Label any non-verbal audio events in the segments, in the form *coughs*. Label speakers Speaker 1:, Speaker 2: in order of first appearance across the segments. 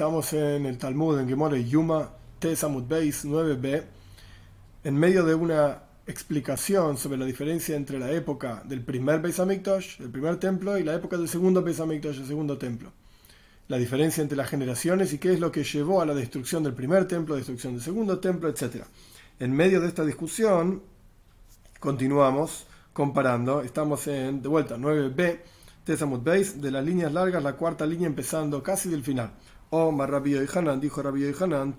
Speaker 1: Estamos en el Talmud, en Gemore Yuma, Tesamut Beis 9b, en medio de una explicación sobre la diferencia entre la época del primer Beis Hamikdash, el primer templo, y la época del segundo Beis Hamikdash, el segundo templo. La diferencia entre las generaciones y qué es lo que llevó a la destrucción del primer templo, destrucción del segundo templo, etc. En medio de esta discusión, continuamos comparando, estamos en, de vuelta, 9b, Tesamut Beis, de las líneas largas, la cuarta línea empezando casi del final. Omar Rabbi Hanan dijo Rabbi Hanan,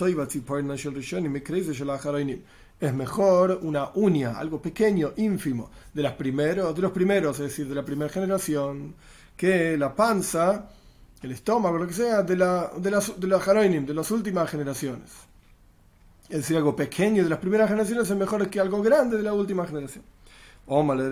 Speaker 1: es mejor una uña, algo pequeño, ínfimo, de, las primeros, de los primeros, es decir, de la primera generación, que la panza, el estómago, lo que sea, de la, de las de, de las últimas generaciones. Es decir, algo pequeño de las primeras generaciones es mejor que algo grande de la última generación. Omar le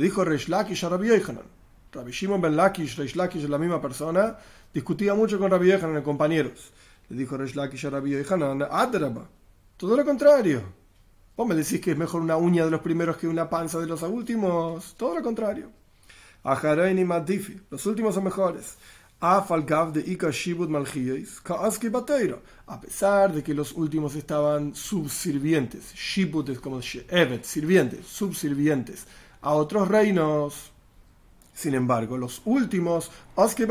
Speaker 1: dijo Reish Lakish a Rabbi Hanan. Rabbi Shimon ben Lakish, Reish Lakish es la misma persona, discutía mucho con Rabbi Yohanan, compañeros. Le dijo Resh Lakish a Rabbi Yohanan, Adraba, todo lo contrario. Vos me decís que es mejor una uña de los primeros que una panza de los últimos. Todo lo contrario. Ajarain y Madifi, los últimos son mejores. Afalgav de Ika Shibut Kaaski Bateiro. A pesar de que los últimos estaban subsirvientes, Shibut es como Evet, sirvientes, subsirvientes, a otros reinos. Sin embargo, los últimos,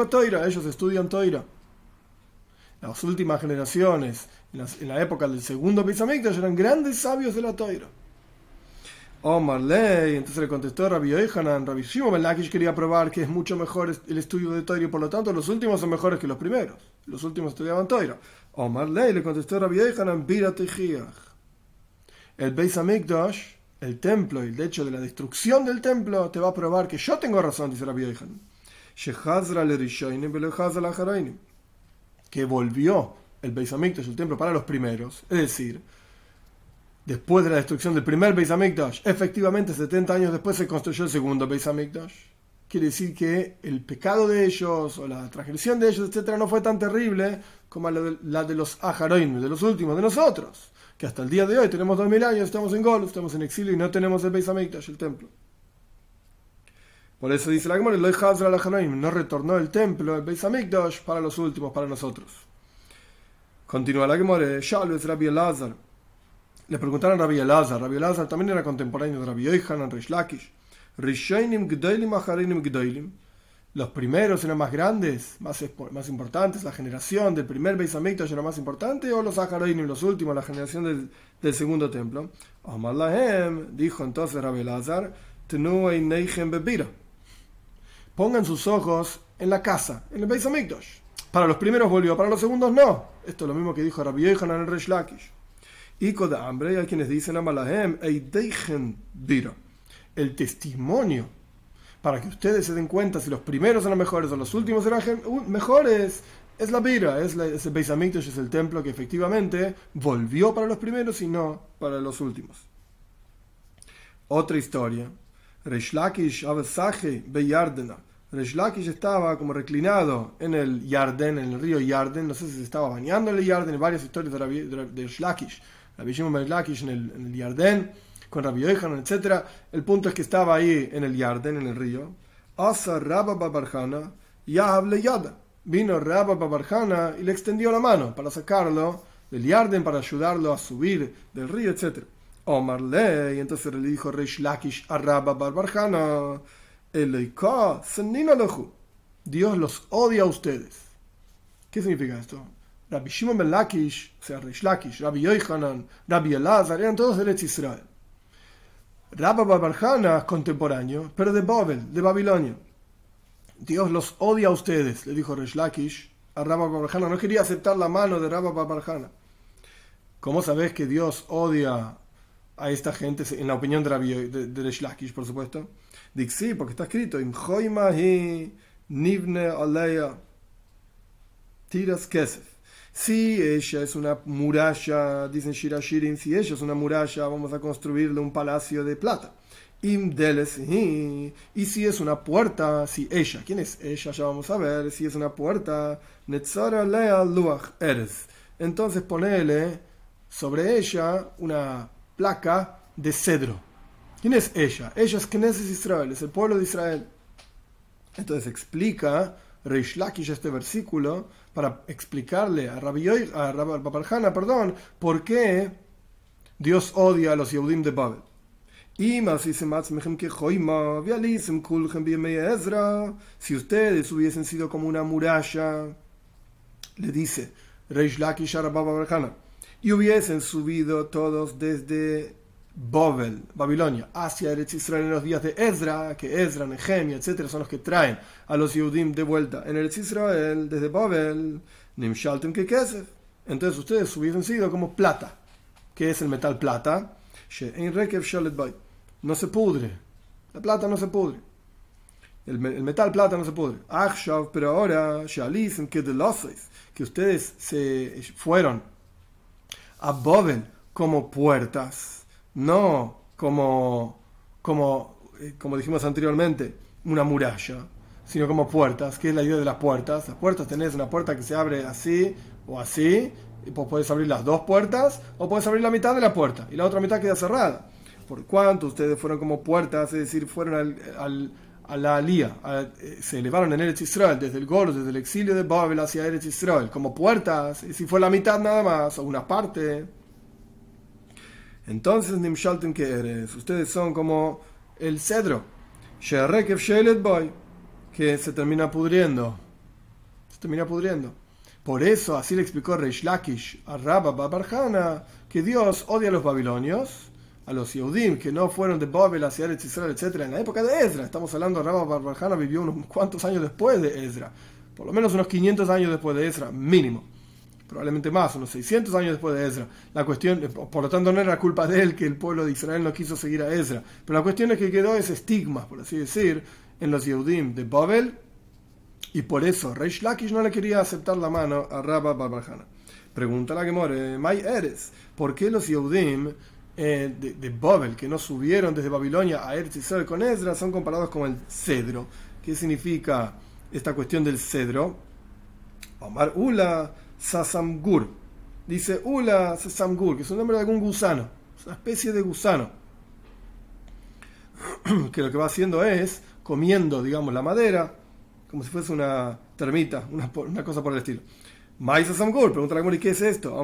Speaker 1: Toira, ellos estudian Toira. Las últimas generaciones, en, la época del segundo Pisamikdash, eran grandes sabios de la Toira. Omar Ley, entonces le contestó Rabbi Yohanan, Rabbi Shimon Lakish quería probar que es mucho mejor el estudio de Toira y por lo tanto los últimos son mejores que los primeros. Los últimos estudiaban Toira. Omar Ley le contestó Rabbi Yohanan, El Beis el templo y el hecho de la destrucción del templo te va a probar que yo tengo razón, dice Rabbi Yohanan. Que volvió el Beis Hamikdash, el templo, para los primeros. Es decir, después de la destrucción del primer Beis efectivamente 70 años después se construyó el segundo Beis Hamikdash. Quiere decir que el pecado de ellos o la transgresión de ellos, etcétera, no fue tan terrible como la de, los Aharoim, de los últimos, de nosotros que hasta el día de hoy tenemos 2000 años, estamos en Gol, estamos en exilio y no tenemos el Beis Hamikdash, el templo. Por eso dice la Gemara, no retornó el templo, el Beis Hamikdash, para los últimos, para nosotros. Continúa la Gemara, Shalves Rabbi Elazar. Le preguntaron a Rabbi Elazar, Rabbi Elazar también era contemporáneo de Rabbi Yohanan, Rish Lakish. Rishainim Gdoilim Acharinim Gdoilim los primeros eran más grandes, más, más importantes, la generación del primer Beis Hamikdash era más importante, o los y los últimos, la generación del, del segundo templo. Omar dijo entonces Rabbi Lazar, Pongan sus ojos en la casa, en el Beis Hamikdash. Para los primeros volvió, para los segundos no. Esto es lo mismo que dijo Rabbi Yohanan en Resh Lakish. Y de hambre, hay quienes dicen Amalahem, el testimonio para que ustedes se den cuenta si los primeros eran mejores o los últimos eran mejores, es la vira, es, el Beis es el templo que efectivamente volvió para los primeros y no para los últimos. Otra historia. Reshlakish Abesaje Beyardena. Reshlakish estaba como reclinado en el Yarden, en el río Yarden. No sé si se estaba bañando en el Yarden. Varias historias de, Reshlakish. La Reshlakish en el, en el Yarden con Rabbi Yohanan, etc. El punto es que estaba ahí en el Yarden, en el río. Asa Rabba Babarjana, ya hable Yada. Vino Rabba Babarjana y le extendió la mano para sacarlo del Yarden, para ayudarlo a subir del río, etc. Omar y entonces le dijo Reish Lakish a Rabba Babarjana, Dios los odia a ustedes. ¿Qué significa esto? Rabbi Shimon ben Lakish, o sea, Reish Lakish, Rabbi Yohanan, Rabbi Elazar, eran todos de Israel. Rabba Barbarjana, contemporáneo, pero de Babel, de Babilonia. Dios los odia a ustedes, le dijo Resh Lakish a Rabba Barbarjana. No quería aceptar la mano de Rabba Barbarjana. ¿Cómo sabes que Dios odia a esta gente? En la opinión de, de Resh Lakish, por supuesto. Dice sí, porque está escrito: Nivne Aleya Tiras Kesef si ella es una muralla, dicen Shirashirin, si ella es una muralla, vamos a construirle un palacio de plata. Y si es una puerta, si ella, ¿quién es ella? Ya vamos a ver. Si es una puerta, Netzara Lea Luach Eres. Entonces ponele sobre ella una placa de cedro. ¿Quién es ella? Ella es Knesset Israel, es el pueblo de Israel. Entonces explica Reish Lakish este versículo para explicarle a Rabbi, a Rabbi perdón, por qué Dios odia a los Yehudim de Babel. Si ustedes hubiesen sido como una muralla, le dice Reish Lakish a Rabbi Babarjana, y hubiesen subido todos desde Babel, Babilonia, hacia Eretz Israel en los días de Ezra, que Ezra, Nehemia, etcétera, son los que traen a los Yehudim de vuelta en Eretz Israel, desde Babel, Nimshaltem que Entonces ustedes hubiesen sido como plata. que es el metal plata? No se pudre. La plata no se pudre. El, metal plata no se pudre. pero ahora, que ustedes se fueron a Babel como puertas no como, como, eh, como dijimos anteriormente, una muralla, sino como puertas. ¿Qué es la idea de las puertas? Las puertas tenés una puerta que se abre así o así, y pues puedes abrir las dos puertas o puedes abrir la mitad de la puerta y la otra mitad queda cerrada. Por cuanto ustedes fueron como puertas, es decir, fueron al, a la alía, eh, se elevaron en Eretz Israel desde el Goro, desde el exilio de Babel hacia Eretz Israel, como puertas, y si fue la mitad nada más o una parte, entonces, Nimshalten que eres, ustedes son como el cedro, Boy, que se termina pudriendo. Se termina pudriendo. Por eso, así le explicó Reish Lakish a Rabba Babarjana, que Dios odia a los babilonios, a los Yehudim, que no fueron de Babel hacia Eretz Israel, etc. En la época de Ezra, estamos hablando, Rabba Babarjana vivió unos cuantos años después de Ezra, por lo menos unos 500 años después de Ezra, mínimo probablemente más, unos 600 años después de Ezra. La cuestión, por lo tanto, no era culpa de él que el pueblo de Israel no quiso seguir a Ezra. Pero la cuestión es que quedó ese estigma, por así decir, en los Yehudim de Babel, y por eso Reish Lakish no le quería aceptar la mano a Rabba Barbarjana. Pregunta la que more, May Eres, ¿por qué los Yehudim eh, de, de, Babel, que no subieron desde Babilonia a Eretz Israel con Ezra, son comparados con el cedro? ¿Qué significa esta cuestión del cedro? Omar Ula Sasamgur. Dice Ula Sasamgur, que es un nombre de algún gusano, es una especie de gusano, *clears throat* que lo que va haciendo es comiendo, digamos, la madera, como si fuese una termita, una, cosa por el estilo. Mais Sasamgur, pregunta la ¿qué es esto?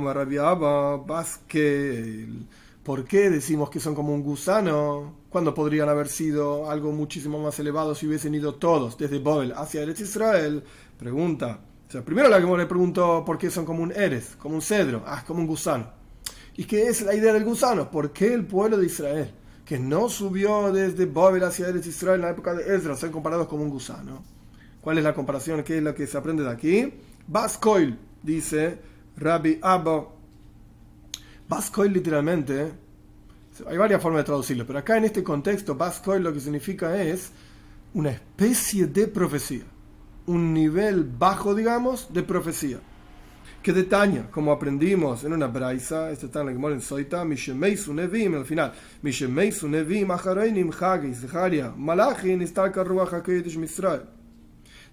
Speaker 1: ¿Por qué decimos que son como un gusano? cuando podrían haber sido algo muchísimo más elevado si hubiesen ido todos desde Babel hacia Eretz Israel? Pregunta primero la que le preguntó por qué son como un eres, como un cedro, ah, como un gusano. ¿Y qué es la idea del gusano? ¿Por qué el pueblo de Israel, que no subió desde Babel hacia Eretz Israel en la época de Ezra, son comparados como un gusano? ¿Cuál es la comparación? ¿Qué es lo que se aprende de aquí? Baskoil, dice Rabbi Abba. Baskoil literalmente, hay varias formas de traducirlo, pero acá en este contexto, Baskoil lo que significa es una especie de profecía un nivel bajo, digamos, de profecía. Que detaña, como aprendimos en una braisa, esto está en la Gemara en Soita, Mishemeisu Nevim, al final, Mishemeisu Nevim, Achareinim, Hagi, Zeharia, Malachin, Istalka Ruach HaKedesh Misrael.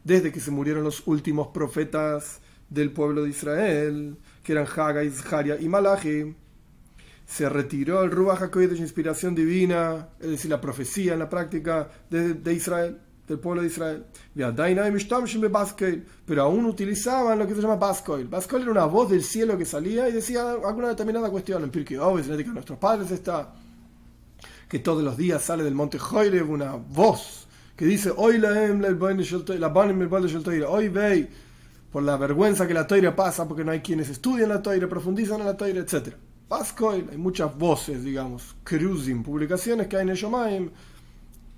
Speaker 1: Desde que se murieron los últimos profetas del pueblo de Israel, que eran Hagai, Zeharia y Malachi, se retiró el Ruach HaKodesh, inspiración divina, es decir, la profecía en la práctica de Israel del pueblo de Israel. Pero aún utilizaban lo que se llama Baskoil. Baskoil era una voz del cielo que salía y decía alguna determinada cuestión. En Pirkei Oves, en de nuestros padres está que todos los días sale del monte Joirev una voz que dice hoy hoy ve por la vergüenza que la toira pasa porque no hay quienes estudian la toira, profundizan en la toira, etc. Baskoil, hay muchas voces, digamos, cruising, publicaciones que hay en el Shomaim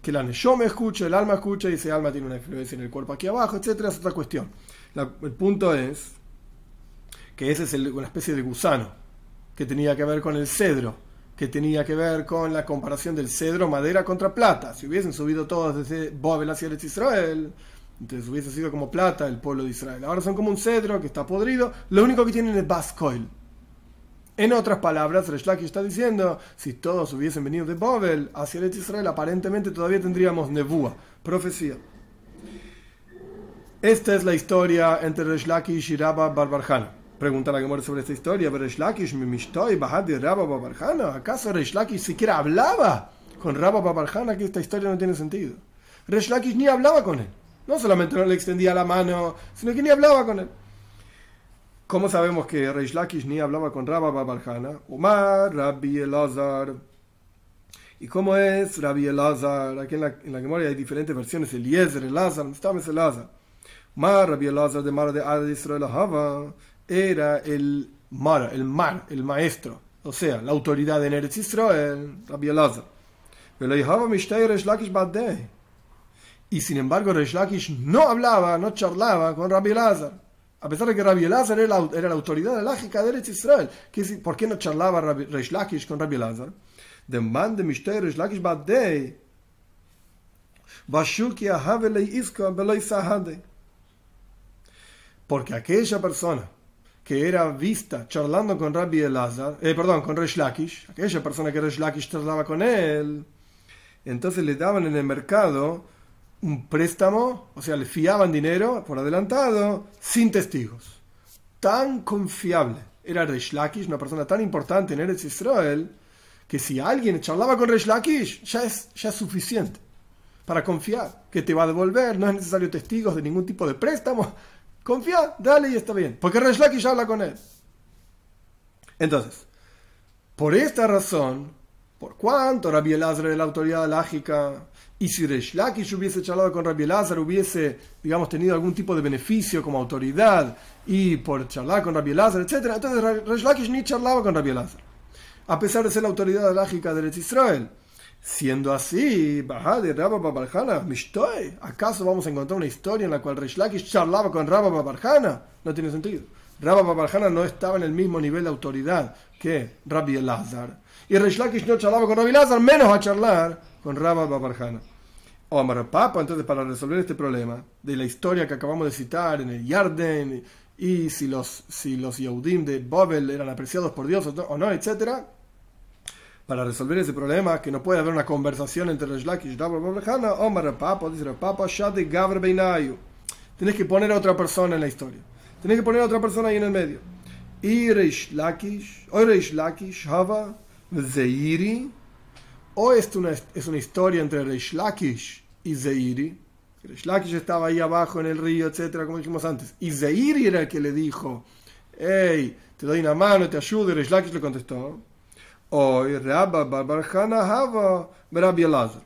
Speaker 1: que la me escucha, el alma escucha y ese alma tiene una influencia en el cuerpo aquí abajo, etcétera, es otra cuestión. el punto es que ese es una especie de gusano que tenía que ver con el cedro, que tenía que ver con la comparación del cedro madera contra plata. Si hubiesen subido todos desde Babel hacia el Israel, entonces hubiese sido como plata el pueblo de Israel. Ahora son como un cedro que está podrido, lo único que tienen es bascoil en otras palabras, Reshlaki está diciendo, si todos hubiesen venido de Babel hacia el Israel, aparentemente todavía tendríamos Nebúa, profecía. Esta es la historia entre Reshlaki y Rabba Barbarjana. Pregunta la que muere sobre esta historia, pero Reshlaki y Rabba Barbarjana, ¿acaso Reshlaki siquiera hablaba con Rabba Barbarjana que esta historia no tiene sentido? Reshlaki ni hablaba con él. No solamente no le extendía la mano, sino que ni hablaba con él. ¿Cómo sabemos que Reish Lakish ni hablaba con Rabba Babarjana? Umar, Rabbi Elazar. ¿Y cómo es Rabbi Elazar? Aquí en la, en la memoria hay diferentes versiones. Eliezer, Elazar, estamos Elazar. Mar, Rabbi Elazar de Mar de Ad Israel Hava, era el Mar, el Mar, el maestro. O sea, la autoridad en Eretz Israel, Rabbi Elazar. Y sin embargo, Reish Lakish no hablaba, no charlaba con Rabbi Elazar a pesar de que Rabbi Elazar era, la, autoridad lógica de Eretz Israel. ¿Por qué no charlaba Rabbi, Reish Lakish con Rabbi Elazar? De man de Mishtei Reish Lakish Badei, porque aquella persona que era vista charlando con Rabbi Elazar, eh, perdón, con Reish Lakish, aquella persona que Reish Lakish charlaba con él, entonces le daban en el mercado un préstamo, o sea, le fiaban dinero por adelantado, sin testigos. Tan confiable era Reish Lakish, una persona tan importante en Eretz Israel, que si alguien charlaba con Reish Lakish, ya es, ya suficiente para confiar que te va a devolver, no es necesario testigos de ningún tipo de préstamo. Confía, dale y está bien, porque Reish Lakish habla con él. Entonces, por esta razón, por cuánto Rabbi Elazar era la autoridad lágica y si Reish Lakish hubiese charlado con Rabbi Elazar, hubiese, digamos, tenido algún tipo de beneficio como autoridad y por charlar con Rabbi Elazar, etc., entonces Reish Lakish ni charlaba con Rabbi Elazar. A pesar de ser la autoridad lógica de Eretz Israel. Siendo así, de Rabba Babarjana, ¿acaso vamos a encontrar una historia en la cual Reish Lakish charlaba con Rabba Babarjana? No tiene sentido. Rabba Babarjana no estaba en el mismo nivel de autoridad que Rabbi Elazar. Y Reish Lakish no charlaba con Rabbi Elazar, menos a charlar con Rabba Babarjana. Omar Papa, entonces para resolver este problema de la historia que acabamos de citar en el Yarden y si los, si los Yehudim de Babel eran apreciados por Dios o no, etc. Para resolver ese problema, que no puede haber una conversación entre Reish Lakish y Rabba Omar Papa, dice Papa, Shadi Gavr Beinayu. Tienes que poner a otra persona en la historia. Tienes que poner a otra persona ahí en el medio. Y Reish Lakish, o Reish Lakish, Hava, Zeiri, o es una, es una historia entre Reish Lakish y Zeiri. Reish Lakish estaba ahí abajo en el río, etcétera, como dijimos antes. Y Zeiri era el que le dijo, hey, te doy una mano, te ayudo. Y Reish Lakish le contestó, o Rabba Barbarjana Hava Rabbi Elazar.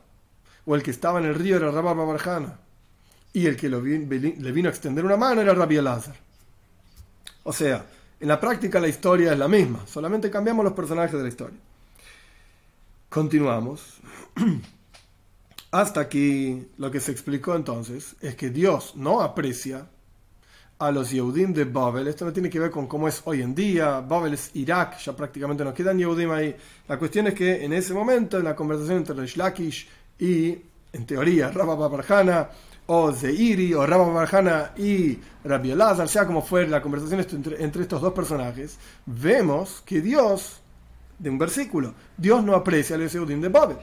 Speaker 1: O el que estaba en el río era Rabba Barbarjana. Y el que le vino a extender una mano era Rabbi Elazar. O sea, en la práctica la historia es la misma, solamente cambiamos los personajes de la historia. Continuamos. Hasta aquí lo que se explicó entonces es que Dios no aprecia a los Yehudim de Babel. Esto no tiene que ver con cómo es hoy en día. Babel es Irak, ya prácticamente no quedan Yehudim ahí. La cuestión es que en ese momento, en la conversación entre Reish Lakish y, en teoría, Rabba Babarjana, o Zeiri, o Rabba Babarjana y Rabbi Elazar, sea como fuera la conversación entre, entre estos dos personajes, vemos que Dios, de un versículo, Dios no aprecia los Yehudim de Babel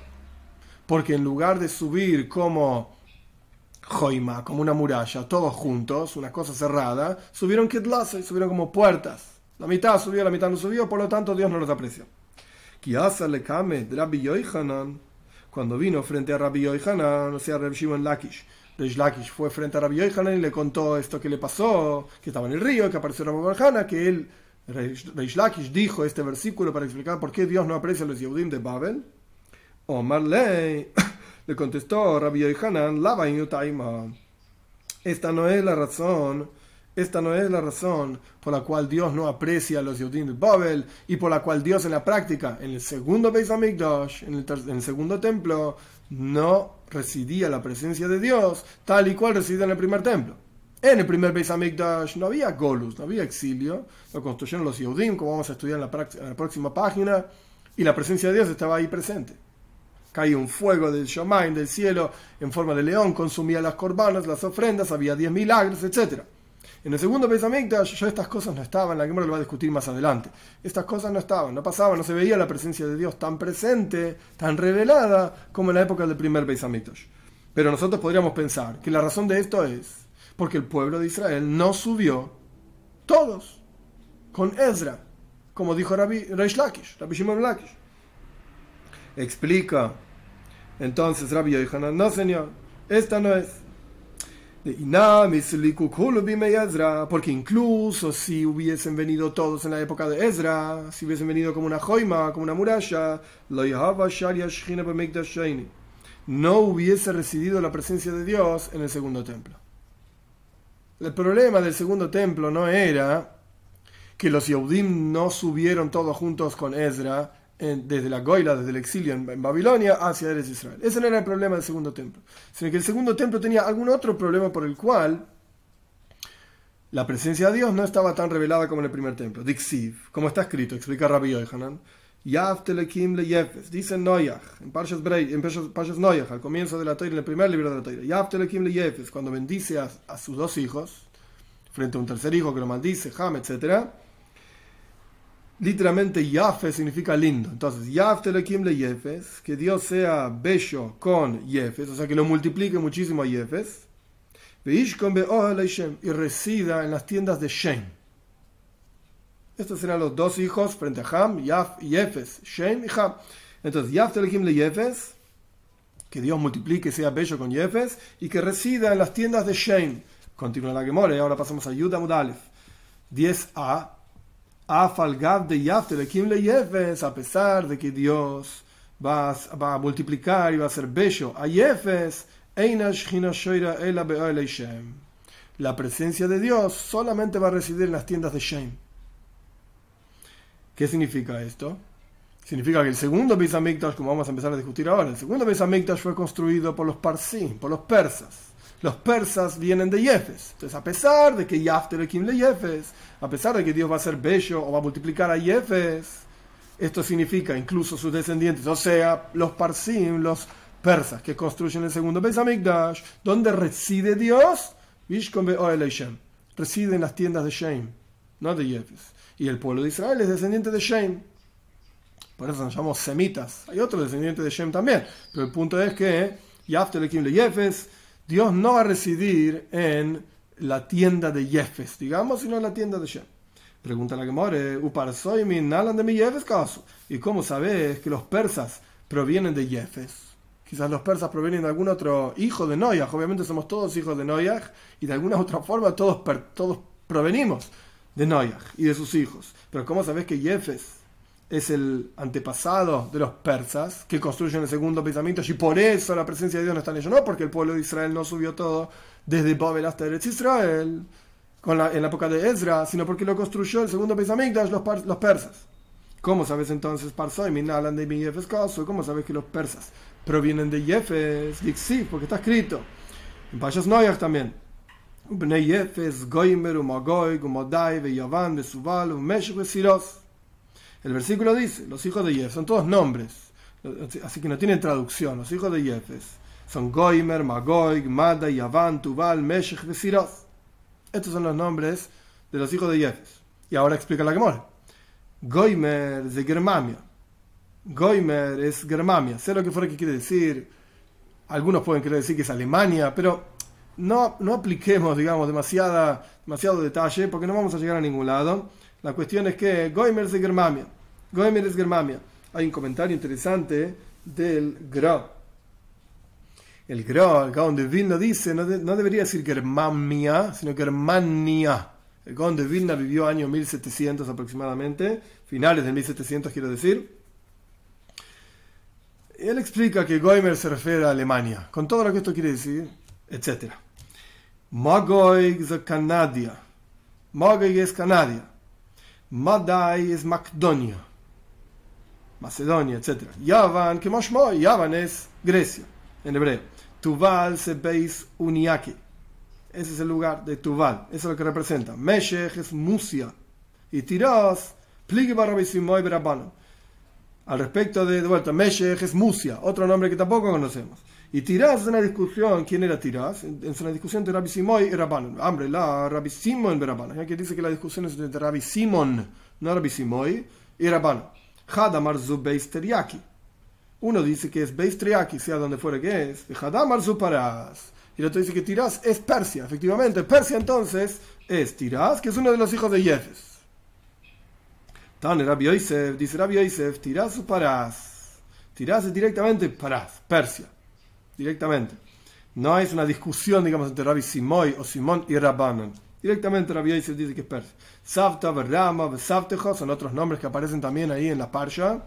Speaker 1: porque en lugar de subir como joima, como una muralla, todos juntos, una cosa cerrada, subieron y subieron como puertas. La mitad subió, la mitad no subió, por lo tanto Dios no los apreció. cuando vino frente a Rabbi Yoichanan, o sea, Rabbi Shimon Lakish, Reish Lakish fue frente a Rabbi Yoichanan y le contó esto que le pasó, que estaba en el río, que apareció Rabbi Barjana, que él, Reish Lakish, dijo este versículo para explicar por qué Dios no aprecia a los Yehudim de Babel. Omar *coughs* le contestó Rabbi Yohanan, Esta no es la razón, esta no es la razón por la cual Dios no aprecia a los Yehudim de Babel y por la cual Dios en la práctica, en el segundo Beis Hamikdash, en el, en el segundo templo, no residía la presencia de Dios tal y cual residía en el primer templo. En el primer Beis Hamikdash no había Golus, no había exilio, lo construyeron los Yehudim, como vamos a estudiar en la, en la próxima página, y la presencia de Dios estaba ahí presente caía un fuego del Shomain, del cielo, en forma de león, consumía las corbanas, las ofrendas, había diez milagros, etc. En el segundo pensamiento ya estas cosas no estaban, la Gemara lo va a discutir más adelante. Estas cosas no estaban, no pasaban, no se veía la presencia de Dios tan presente, tan revelada, como en la época del primer pensamiento. Pero nosotros podríamos pensar que la razón de esto es porque el pueblo de Israel no subió todos con Ezra, como dijo Rabbi Reish Lakish, Rabbi Shimon Lakish. Explica entonces Rabbi Yohanan, no señor, esta no es. Porque incluso si hubiesen venido todos en la época de Ezra, si hubiesen venido como una joima, como una muralla, no hubiese residido la presencia de Dios en el segundo templo. El problema del segundo templo no era que los Yehudim no subieron todos juntos con Ezra desde la Goila, desde el exilio en, Babilonia hacia Eres Israel. Ese no era el problema del segundo templo, sino que el segundo templo tenía algún otro problema por el cual la presencia de Dios no estaba tan revelada como en el primer templo. Dixiv, como está escrito, explica Rabbi Yohanan. Telekim le Yefes, dice Noyach, en Parshas Brei, en Parshas Noyach, al comienzo de la Torah, en el primer libro de la Torah. Telekim le Yefes, cuando bendice a, sus dos hijos, frente a un tercer hijo que lo maldice, Ham, etc literalmente Yafe significa lindo. Entonces, Yaf le Yefes, que Dios sea bello con Yefes, o sea, que lo multiplique muchísimo a Yefes. Y resida en las tiendas de Shem. Estos serán los dos hijos frente a Ham, Yaf y Yefes, Shem y Ham. Entonces, Yaf le Yefes, que Dios multiplique, sea bello con Yefes, y que resida en las tiendas de Shem. Continúa la Gemora y ahora pasamos a Yuda Mudalef. 10a Afalgav de le a pesar de que Dios va, va, a multiplicar y va a ser bello a Yefes, la presencia de Dios solamente va a residir en las tiendas de Shem. ¿Qué significa esto? Significa que el segundo Beis como vamos a empezar a discutir ahora, el segundo Beis fue construido por los Parsim, por los persas los persas vienen de Yefes. Entonces, a pesar de que Yafterekim le Yefes, a pesar de que Dios va a ser bello o va a multiplicar a Yefes, esto significa incluso sus descendientes, o sea, los Parsim, los persas que construyen el segundo Beis Hamikdash, donde reside Dios, reside en las tiendas de Shem, no de Yefes. Y el pueblo de Israel es descendiente de Shem. Por eso nos llamamos semitas. Hay otros descendientes de Shem también. Pero el punto es que Yafterekim le Yefes Dios no va a residir en la tienda de Jefes, digamos, sino en la tienda de Shem. Pregunta la Gemore, nalan de mi Jefes caso. ¿Y cómo sabes que los persas provienen de Jefes? Quizás los persas provienen de algún otro hijo de Noyaj. Obviamente somos todos hijos de Noyaj y de alguna otra forma todos, todos provenimos de Noyaj y de sus hijos. Pero ¿cómo sabes que Jefes es el antepasado de los persas que construyen el segundo pensamiento y por eso la presencia de Dios no está en ellos. No porque el pueblo de Israel no subió todo desde Babel hasta Eretz Israel con la, en la época de Ezra, sino porque lo construyó el segundo pensamiento los, persas. ¿Cómo sabes entonces Parsoy, Minalan de Yefes ¿Cómo sabes que los persas provienen de Yefes? Sí, porque está escrito. En Payas Noyach también. Yefes, Goimer, Umagoy, Gumodai, Yavan, Besubal, Meshach, Siros. El versículo dice, los hijos de Yefes son todos nombres, así que no tienen traducción. Los hijos de Yefes son Goimer, Magoig, Mada, Yavan, Tubal, Meshech, Besiroth. Estos son los nombres de los hijos de Yefes. Y ahora explica la Gemora. Goimer de Germania. Goimer es Germania. Sé lo que fuera que quiere decir. Algunos pueden querer decir que es Alemania, pero no, no apliquemos, digamos, demasiada, demasiado detalle porque no vamos a llegar a ningún lado. La cuestión es que Goimer es de Germania. Goimer es Germania. Hay un comentario interesante del Gra. El Gra, el Gaon de Vilna dice, no, debería decir Germania, sino Germania. El Gaon de Vilna vivió año 1700 aproximadamente, finales de 1700 quiero decir. Él explica que Goimer se refiere a Alemania, con todo lo que esto quiere decir, etc. Magoig es Canadia. Magoig es Canadia. Madai es Macedonia, Macedonia, etc. Yavan, que Moshmo, Yavan es Grecia, en hebreo. Tuval se veis Uniaki. Ese es el lugar de Tuval, eso es lo que representa. Meshech es Musia. Y Tiras, Pligue Barabisimoy Berabano. Al respecto de, de vuelta, Meshech es Musia, otro nombre que tampoco conocemos. Y Tirás es una discusión, ¿quién era Tirás? Es una discusión entre Rabbi Simón y Rabban. Hombre, la Rabbi Simón y Rabban. Aquí dice que la discusión es entre Rabbi Simón, no Rabbi Simón, y Rabban. Hadamar zu Teriaki. Uno dice que es Beis Teriaki, sea donde fuera que es. Hadamar zu Parás. Y el otro dice que Tirás es Persia. Efectivamente, Persia entonces es Tirás, que es uno de los hijos de Jefes. Tan Rabbi Yosef, dice Rabbi Yosef, Tirás o Parás. Tirás es directamente Parás, Persia directamente. No es una discusión, digamos, entre Rabbi Simoy o Simón y Rabbanon. Directamente Rabbi Yosef dice que es persa. Savta, Berrama, Savtejo son otros nombres que aparecen también ahí en la Parsha,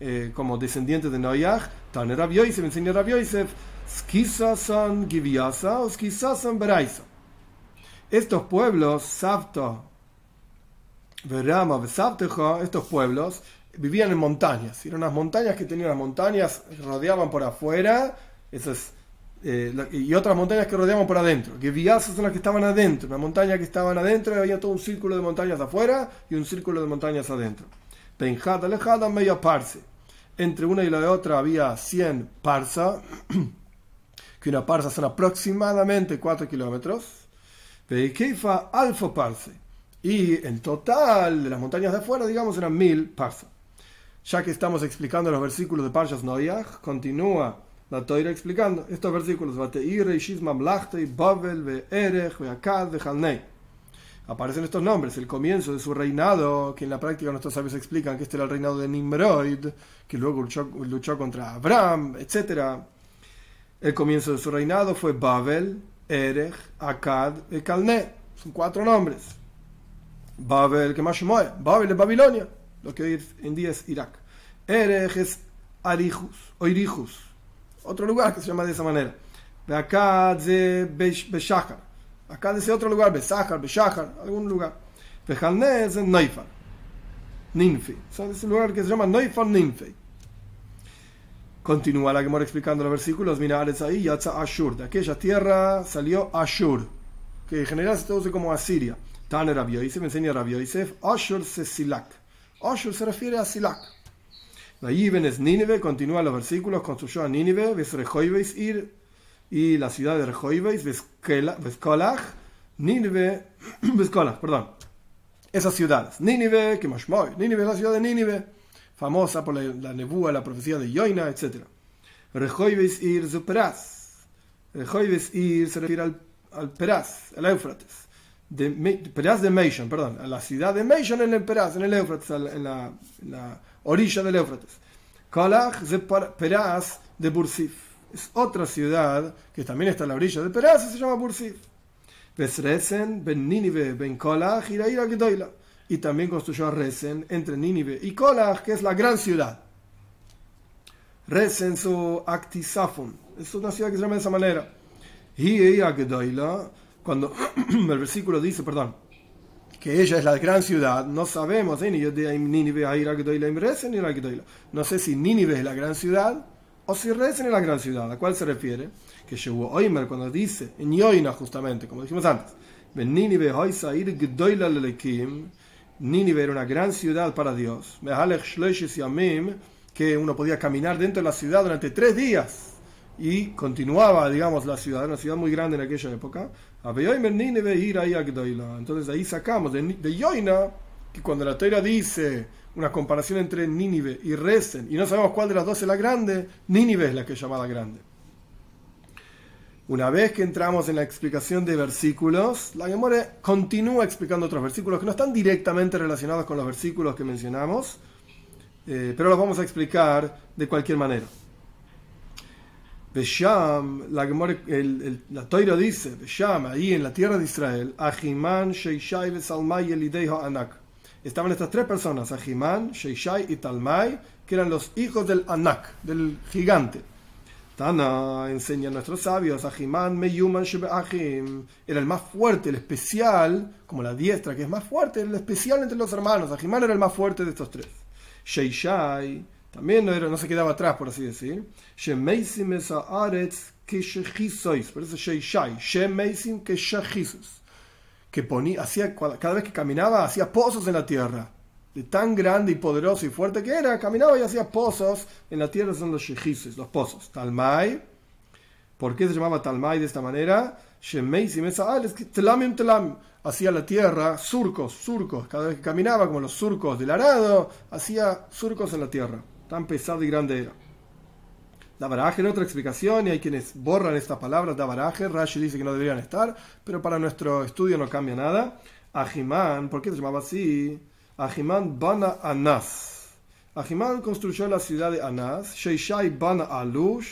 Speaker 1: eh, como descendientes de Noyaj. Tane Rabbi Yosef, enseña Rabbi Yosef, Skisasan Giviasa o Skisasan Beraisa. Estos pueblos, Savta, Berrama, Savtejo, estos pueblos, vivían en montañas. Eran unas montañas que tenían las montañas, rodeaban por afuera, esas, eh, y otras montañas que rodeaban por adentro. Que viazas son las que estaban adentro. Una montaña que estaban adentro, había todo un círculo de montañas afuera y un círculo de montañas adentro. Penjada, alejada, medio parse. Entre una y la otra había 100 parsa, *clears throat* que una parsa son aproximadamente 4 kilómetros. Peikeifa, alfa parse. Y en total de las montañas de afuera, digamos, eran 1000 parsas. Ya que estamos explicando los versículos de Parshas Noyach, continúa la Toira explicando estos versículos. Aparecen estos nombres, el comienzo de su reinado, que en la práctica nuestros sabios explican que este era el reinado de Nimrod, que luego luchó, contra Abraham, etc. El comienzo de su reinado fue Babel, Erech, Akkad y Calné. Son cuatro nombres. Babel, que más Babel es Babilonia lo que hoy en día es Irak. Erech es Arijus, o Irijus, otro lugar que se llama de esa manera. De acá de Beshachar, acá de otro lugar, Besachar, Beshachar, algún lugar. Bejalne es Neifar, Ninfe, son ese lugar que se llama Neifar Ninfe. Continúa la que mora explicando los versículos, mira, ahí, Yatza Ashur, de aquella tierra salió Ashur, que en general se traduce como Asiria. Tane Rabbi Yosef, enseña Rabbi Yosef, Ashur se Silak. Oshur se refiere a Silak. La es Nínive, continúa los versículos, construyó a Nínive, ves y la ciudad de Rehoibeis, ves Kolach, Nínive, *clears throat* ves perdón. Esas ciudades. Nínive, que Mashmoy, Nínive es la ciudad de Nínive, famosa por la, la nebúa, la profecía de Yoina, etc. Rehoibeis ir Zuperaz. Rehoibeis ir se refiere al, al Peraz, al Éufrates de Peraz de Meishon, perdón, a la ciudad de Meishon en el Peraz, en el Éufrates, en la, orilla del Éufrates. Kalach de Peraz de Bursif. Es otra ciudad que también está a la orilla de Peraz y se llama Bursif. Besresen, Ben Nínive, Ben Kolach, Iraira Gedoila. Y también construyó Resen entre Nínive y Kolach, que es la gran ciudad. Resen su Actisafun. Es una ciudad que se llama de esa manera. Iraira Gedoila cuando *clears throat* el versículo dice, perdón, que ella es la gran ciudad, no sabemos, no sé si Nínive es la gran ciudad o si Resen es la gran ciudad. ¿A cuál se refiere? Que llegó Oimer cuando dice, en Yoina justamente, como dijimos antes, Nínive era una gran ciudad para Dios, que uno podía caminar dentro de la ciudad durante tres días y continuaba, digamos, la ciudad, una ciudad muy grande en aquella época. Entonces ahí sacamos de, de que cuando la Torah dice una comparación entre Nínive y Resen y no sabemos cuál de las dos es la grande, Nínive es la que es llamada grande. Una vez que entramos en la explicación de versículos, la continúa explicando otros versículos que no están directamente relacionados con los versículos que mencionamos, eh, pero los vamos a explicar de cualquier manera. Besham, la, el, la Toira dice, Besham, ahí en la tierra de Israel, Ahiman, Sheishai, Salmai, Elideiho, Anak. Estaban estas tres personas, Ahiman, Sheishai y Talmai, que eran los hijos del Anak, del gigante. Tana enseña a nuestros sabios, Ahiman, Meyuman, Ahim, era el más fuerte, el especial, como la diestra, que es más fuerte, el especial entre los hermanos. Ahiman era el más fuerte de estos tres. Sheishai, también no, se quedaba atrás, por así decir. Por eso Sheishai, que ponía, hacía, cada vez que caminaba, hacía pozos en la tierra. De tan grande y poderoso y fuerte que era, caminaba y hacía pozos en la tierra, son los shejises, los pozos. Talmai, ¿por qué se llamaba Talmai de esta manera? Hacía la tierra surcos, surcos. Cada vez que caminaba, como los surcos del arado, hacía surcos en la tierra tan pesado y grande era. Dabaraje en otra explicación, y hay quienes borran estas palabras, Dabaraje, Rashi dice que no deberían estar, pero para nuestro estudio no cambia nada. Ajimán, ¿por qué se llamaba así? Ajimán Bana Anas. Ajimán construyó la ciudad de Anas, Sheishai Bana Alush,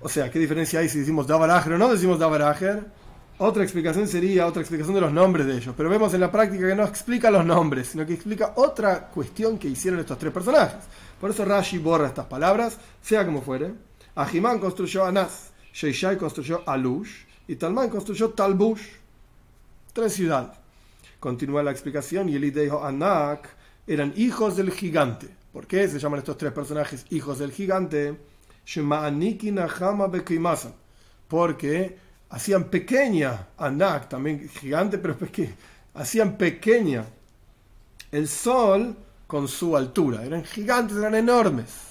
Speaker 1: O sea, ¿qué diferencia hay si decimos Davarager o no decimos Davarager? Otra explicación sería otra explicación de los nombres de ellos. Pero vemos en la práctica que no explica los nombres, sino que explica otra cuestión que hicieron estos tres personajes. Por eso Rashi borra estas palabras, sea como fuere. Ahimán construyó Anás, Sheishai construyó Alush y Talmán construyó Talbush. Tres ciudades. Continúa la explicación y el dijo Anak eran hijos del gigante. ¿Por qué se llaman estos tres personajes hijos del gigante? Porque hacían pequeña, Anak, también gigante, pero que hacían pequeña el sol con su altura. Eran gigantes, eran enormes.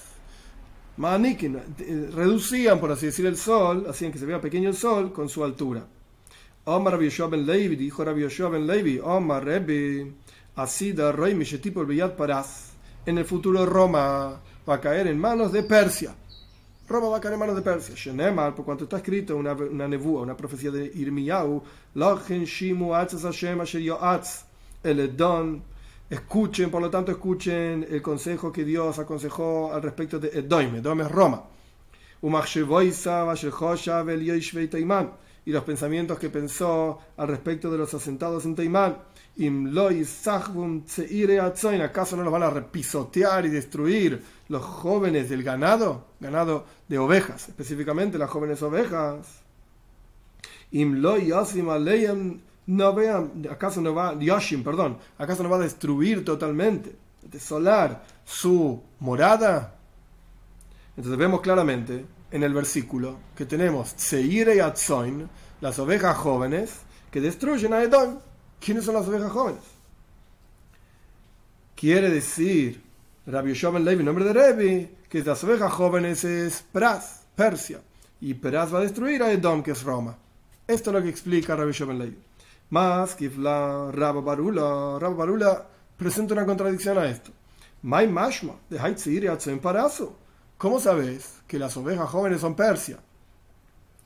Speaker 1: Manikin, eh, reducían, por así decir, el sol, hacían que se vea pequeño el sol con su altura. Omar Rabbi ben Levi, dijo Rabbi ben Levi, Omar Rebbe, Asida Rey Mishetipol Beyat Paraz. En el futuro Roma va a caer en manos de Persia. Roma va a caer en manos de Persia. Shenemar, por cuanto está escrito una, una una profecía de Irmiyahu, Lochen Shimu Atzas Hashem Asher Yoatz, el Edom. Escuchen, por lo tanto, escuchen el consejo que Dios aconsejó al respecto de Edom. Edom es Roma. Y los pensamientos que pensó al respecto de los asentados en Taimán. ¿Acaso no los van a repisotear y destruir los jóvenes del ganado? Ganado de ovejas, específicamente las jóvenes ovejas. No vean, ¿acaso no va, Yoshim, perdón, acaso no va a destruir totalmente, desolar su morada? Entonces vemos claramente en el versículo que tenemos Seire y las ovejas jóvenes, que destruyen a Edom. ¿Quiénes son las ovejas jóvenes? Quiere decir Rabbi Yoshua Levi, nombre de Revi, que las ovejas jóvenes es Pras, Persia, y Pras va a destruir a Edom, que es Roma. Esto es lo que explica Rabbi Yoshua Levi. Más que la Rabba Barula, Rabba Barula presenta una contradicción a esto. Mai Mashma, de Haitzir y Parazo. ¿Cómo sabes que las ovejas jóvenes son Persia?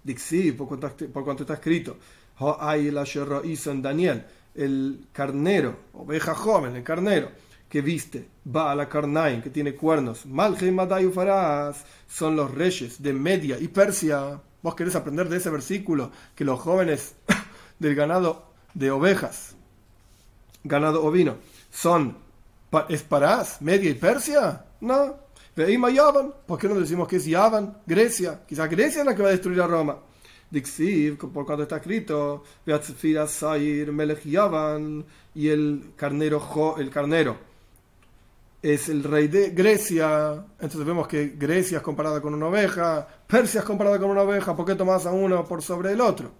Speaker 1: Dixi, por cuanto está escrito. en Daniel el carnero, oveja joven, el carnero, que viste, va a la Karnaim, que tiene cuernos, Malhe Madayu Faraz, son los reyes de Media y Persia. Vos querés aprender de ese versículo que los jóvenes *coughs* del ganado de ovejas, ganado ovino, son, ¿es Media y Persia? No. ¿Por qué no decimos que es Yavan, Grecia? Quizá Grecia es la que va a destruir a Roma. Dixiv, por cuando está escrito, Yavan, y el carnero, el carnero es el rey de Grecia. Entonces vemos que Grecia es comparada con una oveja, Persia es comparada con una oveja, ¿por qué tomas a uno por sobre el otro?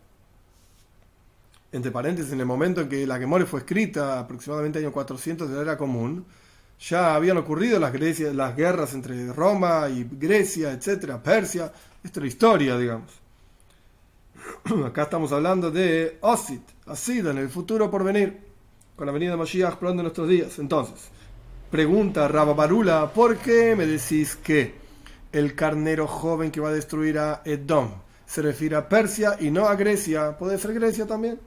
Speaker 1: Entre paréntesis, en el momento en que la Gemore fue escrita, aproximadamente año 400 de la era común, ya habían ocurrido las, las guerras entre Roma y Grecia, etcétera, Persia. Esto es la historia, digamos. *clears throat* Acá estamos hablando de Osit, Asida, en el futuro por venir, con la venida de Mashiach pronto en nuestros días. Entonces, pregunta Rabba Barula, ¿por qué me decís que el carnero joven que va a destruir a Edom se refiere a Persia y no a Grecia? ¿Puede ser Grecia también?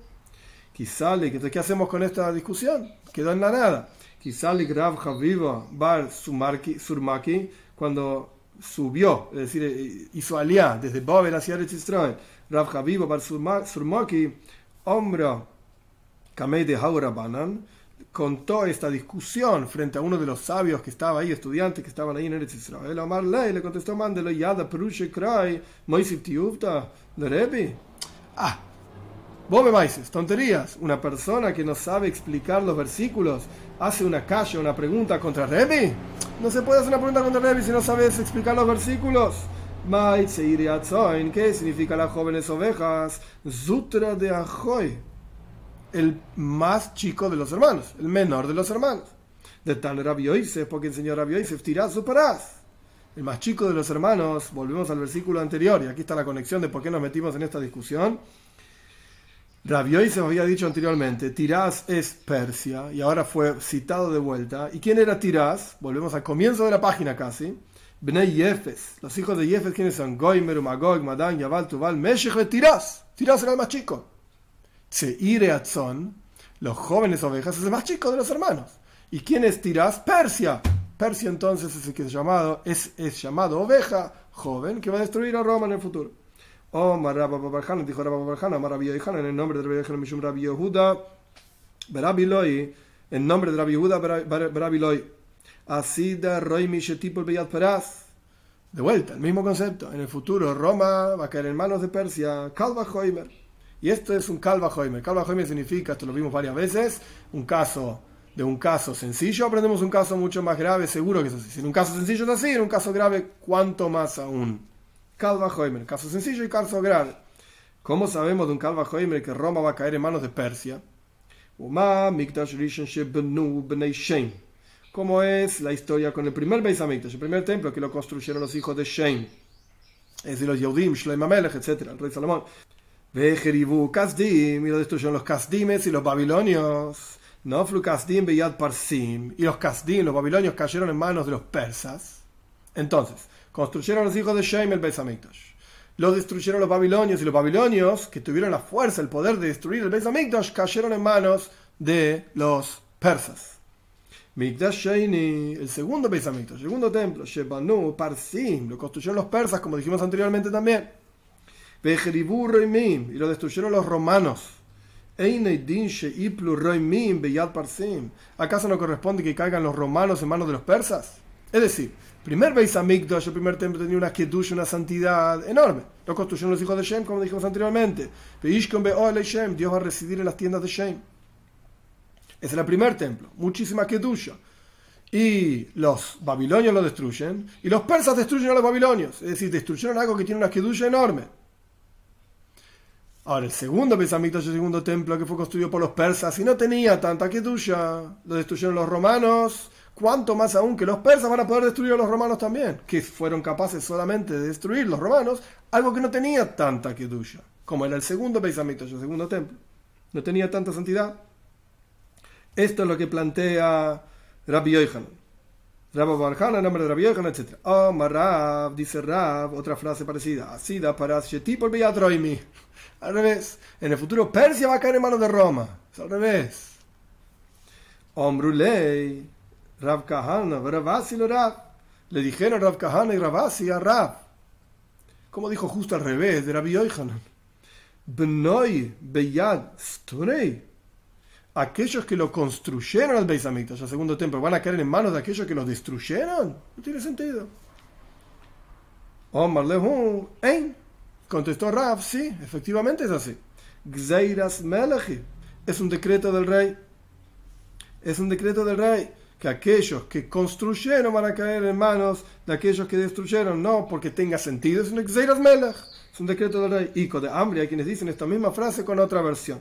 Speaker 1: Quizá, ¿qué hacemos con esta discusión? Quedó en la nada. Quizá Rav Haviva Bar Surmaki, cuando subió, es decir, hizo aliá desde Babel hacia Eretz Israel, Rav Haviva Bar Surmaki, hombre Kamei de Haurabanan, contó esta discusión frente a uno de los sabios que estaba ahí, estudiantes que estaban ahí en Eretz Israel. Amar Ley le contestó, mándelo yada perushe krai, moisif tiufta, de Rebi. Ah, vos me maices, tonterías. Una persona que no sabe explicar los versículos hace una calle, una pregunta contra Rebi. No se puede hacer una pregunta contra Rebi si no sabes explicar los versículos. ¿Qué significa las jóvenes ovejas? Zutra de Ajoy. El más chico de los hermanos, el menor de los hermanos. De tan Rabbi Yosef, porque el señor Rabbi Yosef tirá su parás. El más chico de los hermanos, volvemos al versículo anterior, y aquí está la conexión de por qué nos metimos en esta discusión Rabbi se había dicho anteriormente, Tirás es Persia, y ahora fue citado de vuelta. ¿Y quién era Tirás? Volvemos al comienzo de la página casi. Bnei Yefes. Los hijos de Yefes, ¿quiénes son? Goimer, Magog, Madan, Yaval, Tuval, Meshech, Tirás. Tirás era el más chico. Tseire Atzon, los jóvenes ovejas, es el más chico de los hermanos. ¿Y quién es Tirás? Persia. Persia entonces es el que es llamado, es, es llamado oveja joven que va a destruir a Roma en el futuro. Omar Rabba Babarjana, dijo Rabba Babarjana, Omar Rabbi en el nombre de Rabbi Mishum Rabbi Yehuda, Berabiloi, en nombre de Rabbi Yehuda, Berabiloi, Asida Roimi Shetipol Beyat Peraz. De vuelta, el mismo concepto. En el futuro, Roma va a caer en manos de Persia, Kalva Hoimer. Y esto es un Kalva Hoimer. Kalva Hoimer significa, esto lo vimos varias veces, un caso de un caso sencillo, aprendemos un caso mucho más grave, seguro que es así. Si en un caso sencillo es así, en un caso grave, ¿cuánto más aún? Calva Hoimer, caso sencillo y caso grave. ¿Cómo sabemos de un Calva Hoimer que Roma va a caer en manos de Persia? ¿Cómo es la historia con el primer Beis el primer templo que lo construyeron los hijos de Shem? Es decir, los Yehudim, Shloim Amelech, etc., el rey Salomón. Vejeribu Kasdim, y lo destruyeron los Kasdimes y los babilonios. No Kasdim Beyad Parsim, y los Kasdim, los babilonios, cayeron en manos de los persas. Entonces, construyeron los hijos de Shem el Beis Hamikdash. Lo destruyeron los babilonios y los babilonios, que tuvieron la fuerza, el poder de destruir el Beis Hamikdash, cayeron en manos de los persas. Mikdash Sheini, el segundo Beis Hamikdash, el segundo templo, Shebanu, Parsim, lo construyeron los persas, como dijimos anteriormente también. Y lo destruyeron los romanos. ¿Acaso no corresponde que caigan los romanos en manos de los persas? Es decir, primer Beis Hamikdash, el primer templo, tenía una kedusha, una santidad enorme. Lo construyeron los hijos de Shem, como dijimos anteriormente. Dios va a residir en las tiendas de Shem. Ese era el primer templo. Muchísima kedusha. Y los babilonios lo destruyen. Y los persas destruyen a los babilonios. Es decir, destruyeron algo que tiene una kedusha enorme. Ahora, el segundo Beis el segundo templo que fue construido por los persas y no tenía tanta kedusha, lo destruyeron los romanos cuánto más aún que los persas van a poder destruir a los romanos también, que fueron capaces solamente de destruir los romanos, algo que no tenía tanta kedusha, como era el segundo Beis el segundo templo. No tenía tanta santidad. Esto es lo que plantea Rabbi Yochanan. Rabbi Barjana, nombre de Rabbi Yochanan, etc. Oh, Marab, dice Rab, otra frase parecida. Así da para por Al revés. En el futuro Persia va a caer en manos de Roma. Es al revés. Ombrulei. Rav Kahana, Ravasi lo Rav. Le dijeron Rav Kahana y Ravasi a Rav. Como dijo justo al revés de Rabbi Yochanan. Bnoi Beyad Sturei. Aquellos que lo construyeron al Beis Hamikdash, al segundo templo, van a caer en manos de aquellos que lo destruyeron. No tiene sentido. Omar Lehu, ¿eh? Contestó Rav, sí, efectivamente es así. Gzeiras Melechi. Es un decreto del rey. Es un decreto del rey que aquellos que construyeron van a caer en manos de aquellos que destruyeron, no porque tenga sentido, es un es un decreto del rey. Ico de hambre, hay quienes dicen esta misma frase con otra versión.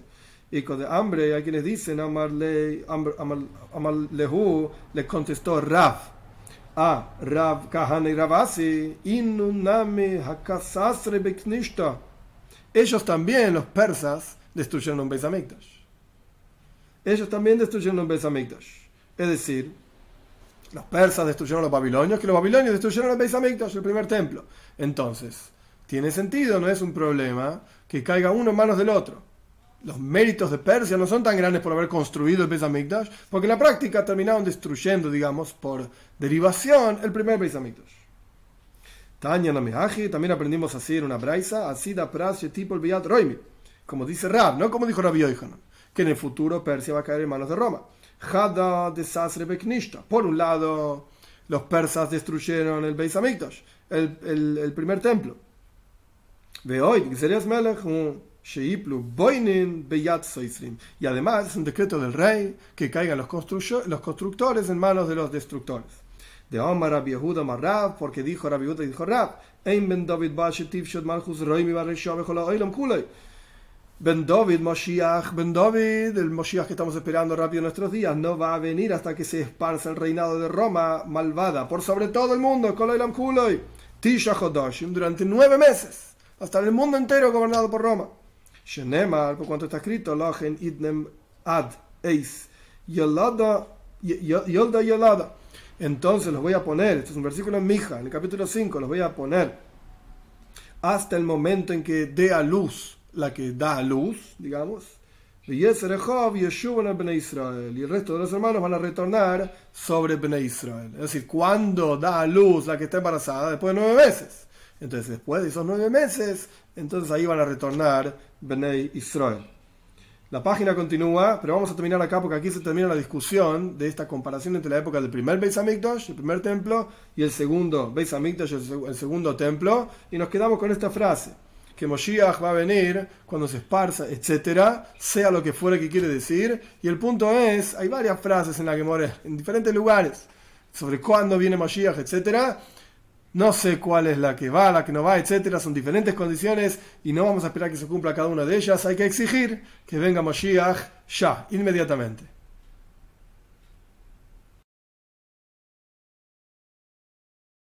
Speaker 1: Ico de hambre, hay quienes dicen, Amarlehu le contestó Rav a Rav Kahana y Ravasi, Inuname Hakasasre Beknishta. Ellos también, los persas, destruyeron un Beis Ellos también destruyeron un Beis es decir, los persas destruyeron los babilonios, que los babilonios destruyeron el Beis el primer templo. Entonces, tiene sentido, no es un problema que caiga uno en manos del otro. Los méritos de Persia no son tan grandes por haber construido el Beis porque en la práctica terminaron destruyendo, digamos, por derivación, el primer Beis Tanya también aprendimos a hacer una braisa, así da tipo el Beyat Roimi, como dice Rab, no como dijo Rabbi Yohanan, que en el futuro Persia va a caer en manos de Roma. Hada de Beknishta. Por un lado, los persas destruyeron el Beis el, el, primer templo. Y además es un decreto del rey que caigan los, los constructores en manos de los destructores. De Omar Rabbi Yehuda Marrab, porque dijo Rabbi Yehuda dijo Rab, Ein ben David Malchus Roimi. Ben David, Moshiach, Ben David, el Moshiach que estamos esperando rápido en nuestros días, no va a venir hasta que se esparza el reinado de Roma malvada por sobre todo el mundo, Tisha Hodoshim, durante nueve meses, hasta el mundo entero gobernado por Roma. Shenemar, por cuanto está escrito, Lochen Idnem Ad Eis, Yolada, Yolda Yolada. Entonces los voy a poner, este es un versículo en Mija, en el capítulo 5, los voy a poner hasta el momento en que dé a luz la que da a luz, digamos, Y el resto de los hermanos van a retornar sobre Bnei Israel. Es decir, cuando da a luz la que está embarazada, después de nueve meses. Entonces, después de esos nueve meses, entonces ahí van a retornar Bnei Israel. La página continúa, pero vamos a terminar acá porque aquí se termina la discusión de esta comparación entre la época del primer Beis Hamikdash, el primer templo, y el segundo Beis Hamikdash, el segundo templo, y nos quedamos con esta frase, que Moshiach va a venir cuando se esparza, etcétera, sea lo que fuera que quiere decir, y el punto es, hay varias frases en la que more, en diferentes lugares, sobre cuándo viene Moshiach, etcétera, no sé cuál es la que va, la que no va, etcétera, son diferentes condiciones y no vamos a esperar que se cumpla cada una de ellas, hay que exigir que venga Moshiach ya, inmediatamente.